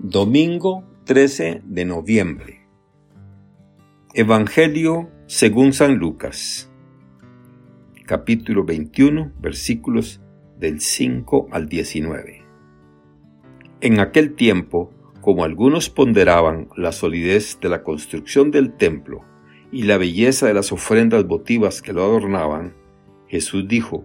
Domingo 13 de noviembre. Evangelio según San Lucas. Capítulo 21, versículos del 5 al 19. En aquel tiempo, como algunos ponderaban la solidez de la construcción del templo y la belleza de las ofrendas votivas que lo adornaban, Jesús dijo,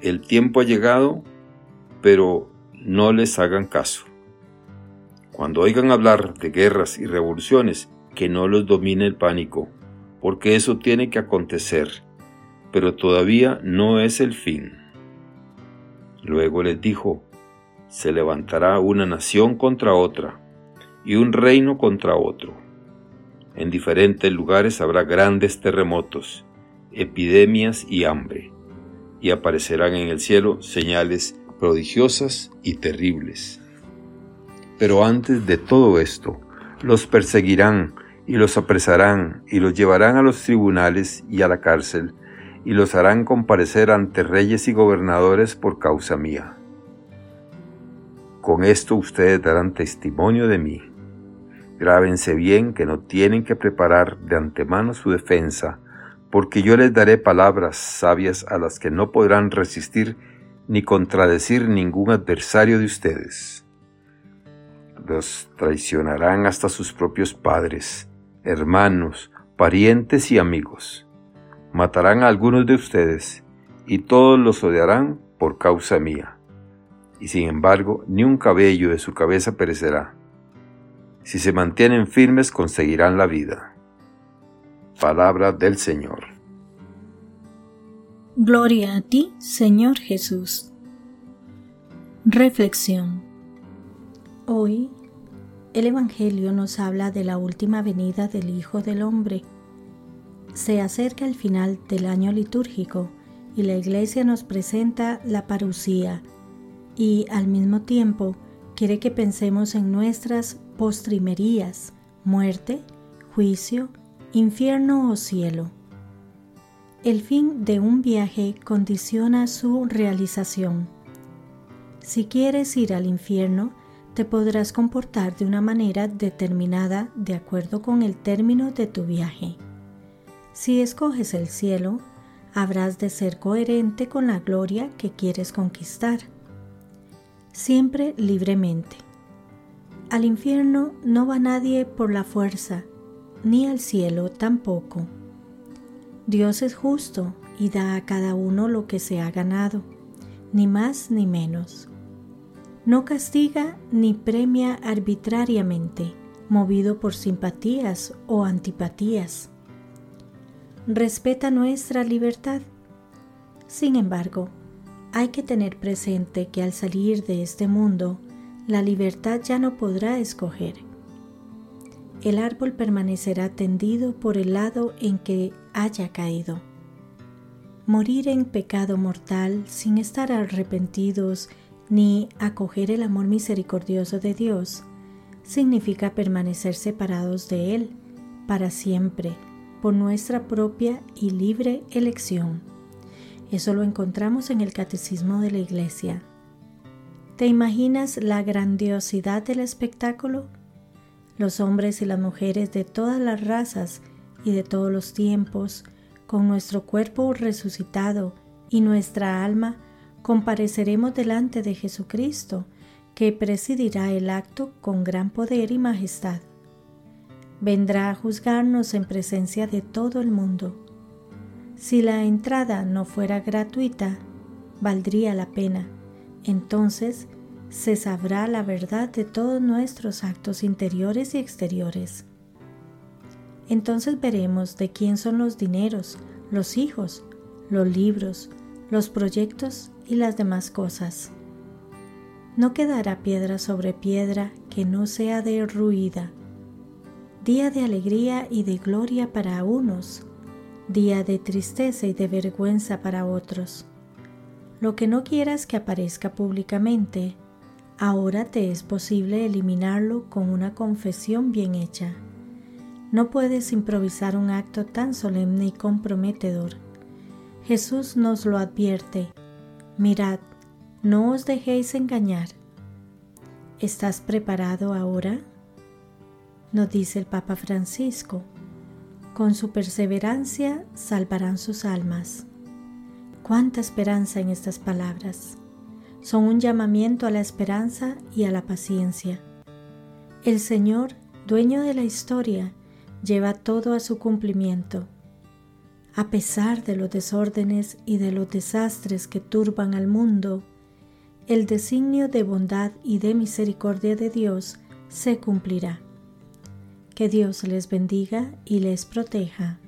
el tiempo ha llegado, pero no les hagan caso. Cuando oigan hablar de guerras y revoluciones, que no los domine el pánico, porque eso tiene que acontecer, pero todavía no es el fin. Luego les dijo, se levantará una nación contra otra y un reino contra otro. En diferentes lugares habrá grandes terremotos, epidemias y hambre y aparecerán en el cielo señales prodigiosas y terribles. Pero antes de todo esto, los perseguirán y los apresarán y los llevarán a los tribunales y a la cárcel y los harán comparecer ante reyes y gobernadores por causa mía. Con esto ustedes darán testimonio de mí. Grábense bien que no tienen que preparar de antemano su defensa, porque yo les daré palabras sabias a las que no podrán resistir ni contradecir ningún adversario de ustedes. Los traicionarán hasta sus propios padres, hermanos, parientes y amigos. Matarán a algunos de ustedes, y todos los odiarán por causa mía. Y sin embargo, ni un cabello de su cabeza perecerá. Si se mantienen firmes, conseguirán la vida. Palabra del Señor. Gloria a ti, Señor Jesús. Reflexión. Hoy el Evangelio nos habla de la última venida del Hijo del Hombre. Se acerca el final del año litúrgico y la Iglesia nos presenta la parucía y al mismo tiempo quiere que pensemos en nuestras postrimerías, muerte, juicio infierno o cielo. El fin de un viaje condiciona su realización. Si quieres ir al infierno, te podrás comportar de una manera determinada de acuerdo con el término de tu viaje. Si escoges el cielo, habrás de ser coherente con la gloria que quieres conquistar. Siempre libremente. Al infierno no va nadie por la fuerza, ni al cielo tampoco. Dios es justo y da a cada uno lo que se ha ganado, ni más ni menos. No castiga ni premia arbitrariamente, movido por simpatías o antipatías. Respeta nuestra libertad. Sin embargo, hay que tener presente que al salir de este mundo, la libertad ya no podrá escoger el árbol permanecerá tendido por el lado en que haya caído. Morir en pecado mortal sin estar arrepentidos ni acoger el amor misericordioso de Dios significa permanecer separados de Él para siempre por nuestra propia y libre elección. Eso lo encontramos en el Catecismo de la Iglesia. ¿Te imaginas la grandiosidad del espectáculo? Los hombres y las mujeres de todas las razas y de todos los tiempos, con nuestro cuerpo resucitado y nuestra alma, compareceremos delante de Jesucristo, que presidirá el acto con gran poder y majestad. Vendrá a juzgarnos en presencia de todo el mundo. Si la entrada no fuera gratuita, valdría la pena. Entonces se sabrá la verdad de todos nuestros actos interiores y exteriores. Entonces veremos de quién son los dineros, los hijos, los libros, los proyectos y las demás cosas. No quedará piedra sobre piedra que no sea derruida, día de alegría y de gloria para unos, día de tristeza y de vergüenza para otros. Lo que no quieras que aparezca públicamente, ahora te es posible eliminarlo con una confesión bien hecha. No puedes improvisar un acto tan solemne y comprometedor. Jesús nos lo advierte. Mirad, no os dejéis engañar. ¿Estás preparado ahora? Nos dice el Papa Francisco. Con su perseverancia salvarán sus almas. Cuánta esperanza en estas palabras. Son un llamamiento a la esperanza y a la paciencia. El Señor, dueño de la historia, lleva todo a su cumplimiento. A pesar de los desórdenes y de los desastres que turban al mundo, el designio de bondad y de misericordia de Dios se cumplirá. Que Dios les bendiga y les proteja.